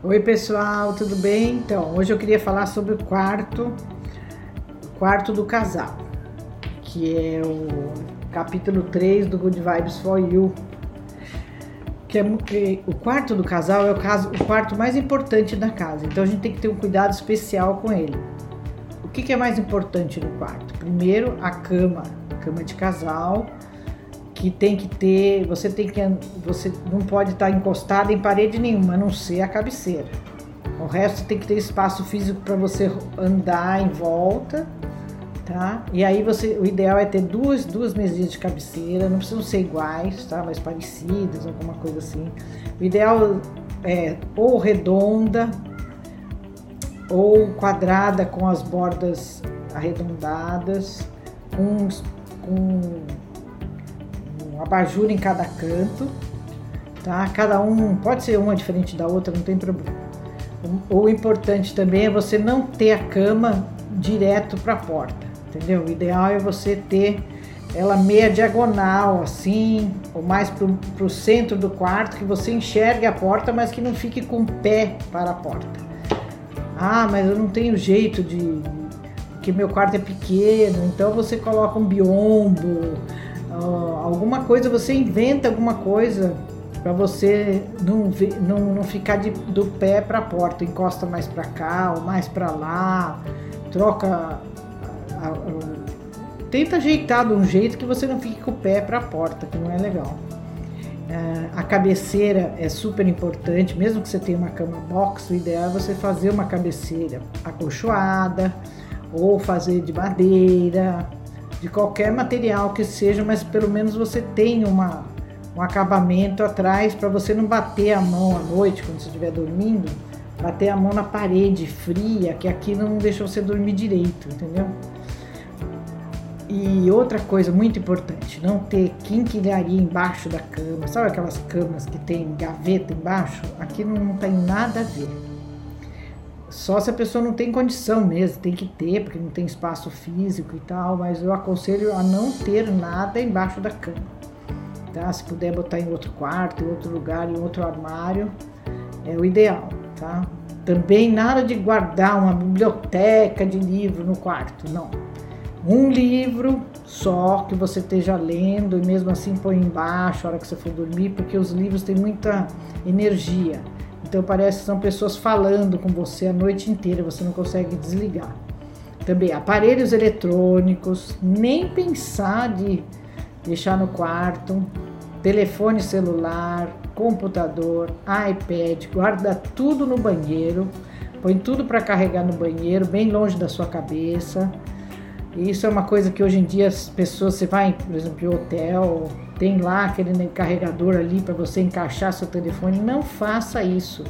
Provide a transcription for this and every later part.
Oi pessoal, tudo bem? Então, hoje eu queria falar sobre o quarto, o quarto do casal, que é o capítulo 3 do Good Vibes for You. Que é, que, o quarto do casal é o, caso, o quarto mais importante da casa, então a gente tem que ter um cuidado especial com ele. O que, que é mais importante no quarto? Primeiro, a cama, cama de casal, que tem que ter, você tem que, você não pode estar encostado em parede nenhuma, a não ser a cabeceira. O resto tem que ter espaço físico para você andar em volta, tá? E aí você, o ideal é ter duas, duas mesinhas de cabeceira, não precisam ser iguais, tá? Mas parecidas, alguma coisa assim. O ideal é ou redonda ou quadrada com as bordas arredondadas, com, com um abajur em cada canto, tá? Cada um pode ser uma diferente da outra, não tem problema. O importante também é você não ter a cama direto para a porta, entendeu? O ideal é você ter ela meia diagonal, assim, ou mais para o centro do quarto, que você enxergue a porta, mas que não fique com o pé para a porta. Ah, mas eu não tenho jeito de. porque meu quarto é pequeno, então você coloca um biombo, alguma coisa, você inventa alguma coisa para você não, não, não ficar de, do pé para a porta, encosta mais para cá ou mais para lá, troca. A, a, tenta ajeitar de um jeito que você não fique com o pé para a porta, que não é legal. Uh, a cabeceira é super importante, mesmo que você tenha uma cama box, o ideal é você fazer uma cabeceira acolchoada ou fazer de madeira, de qualquer material que seja, mas pelo menos você tem uma, um acabamento atrás para você não bater a mão à noite quando você estiver dormindo, bater a mão na parede fria, que aqui não deixa você dormir direito, entendeu? E outra coisa muito importante, não ter quinquilharia embaixo da cama. Sabe aquelas camas que tem gaveta embaixo? Aqui não tem nada a ver. Só se a pessoa não tem condição mesmo, tem que ter, porque não tem espaço físico e tal, mas eu aconselho a não ter nada embaixo da cama. Tá? Se puder botar em outro quarto, em outro lugar, em outro armário, é o ideal, tá? Também nada de guardar uma biblioteca de livro no quarto, não. Um livro só que você esteja lendo e mesmo assim põe embaixo a hora que você for dormir, porque os livros têm muita energia. Então parece que são pessoas falando com você a noite inteira, você não consegue desligar. Também aparelhos eletrônicos, nem pensar de deixar no quarto, telefone celular, computador, iPad, guarda tudo no banheiro, põe tudo para carregar no banheiro, bem longe da sua cabeça. E isso é uma coisa que hoje em dia as pessoas, você vai, por exemplo, em hotel, tem lá aquele carregador ali para você encaixar seu telefone. Não faça isso.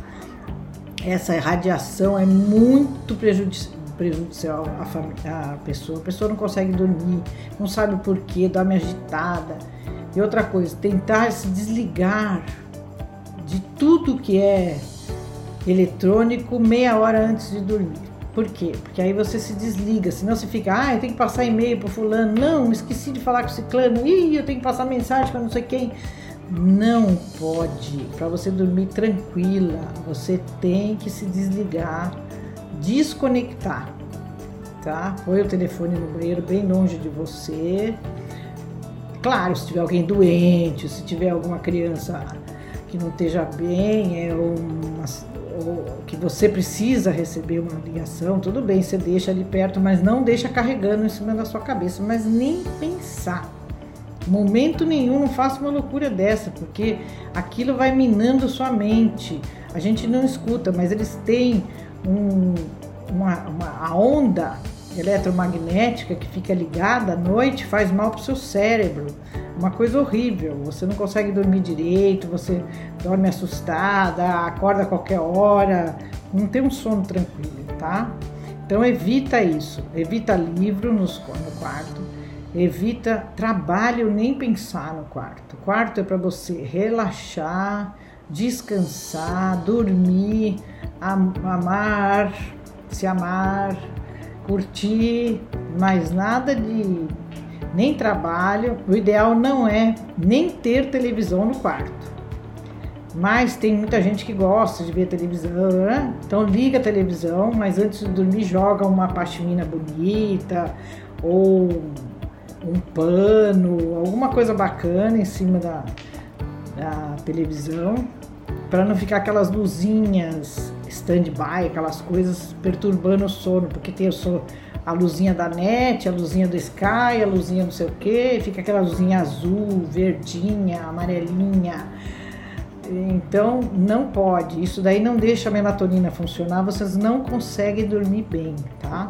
Essa radiação é muito prejudici prejudicial à, à pessoa. A pessoa não consegue dormir, não sabe o porquê, dorme agitada. E outra coisa, tentar se desligar de tudo que é eletrônico meia hora antes de dormir. Por quê? Porque aí você se desliga, senão você fica, ah, eu tenho que passar e-mail para fulano, não, esqueci de falar com o ciclano, ih, eu tenho que passar mensagem para não sei quem. Não pode. Para você dormir tranquila, você tem que se desligar, desconectar, tá? Põe o telefone no banheiro bem longe de você. Claro, se tiver alguém doente, se tiver alguma criança que não esteja bem, é uma, que você precisa receber uma ligação, tudo bem, você deixa ali perto, mas não deixa carregando em cima da sua cabeça, mas nem pensar. Momento nenhum, não faça uma loucura dessa, porque aquilo vai minando sua mente. A gente não escuta, mas eles têm um, uma, uma, a onda eletromagnética que fica ligada à noite faz mal para o seu cérebro. Uma coisa horrível. Você não consegue dormir direito, você dorme assustada, acorda a qualquer hora, não tem um sono tranquilo, tá? Então evita isso, evita livro no quarto, evita trabalho nem pensar no quarto. O quarto é para você relaxar, descansar, dormir, amar, se amar, curtir, mas nada de nem trabalho. O ideal não é nem ter televisão no quarto. Mas tem muita gente que gosta de ver televisão, né? Então liga a televisão, mas antes de dormir joga uma pashmina bonita ou um pano, alguma coisa bacana em cima da, da televisão, para não ficar aquelas luzinhas stand-by, aquelas coisas perturbando o sono, porque tem o sono, a luzinha da net, a luzinha do Sky, a luzinha não sei o que, fica aquela luzinha azul, verdinha, amarelinha então, não pode. Isso daí não deixa a melatonina funcionar, vocês não conseguem dormir bem, tá?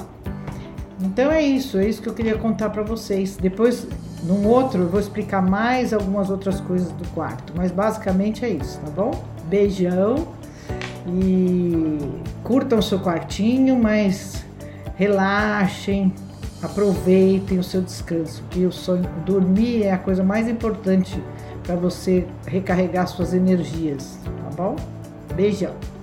Então é isso, é isso que eu queria contar para vocês. Depois, num outro, eu vou explicar mais algumas outras coisas do quarto, mas basicamente é isso, tá bom? Beijão e curtam o seu quartinho, mas relaxem, aproveitem o seu descanso, que o sonho dormir é a coisa mais importante para você recarregar suas energias, tá bom? Beijão!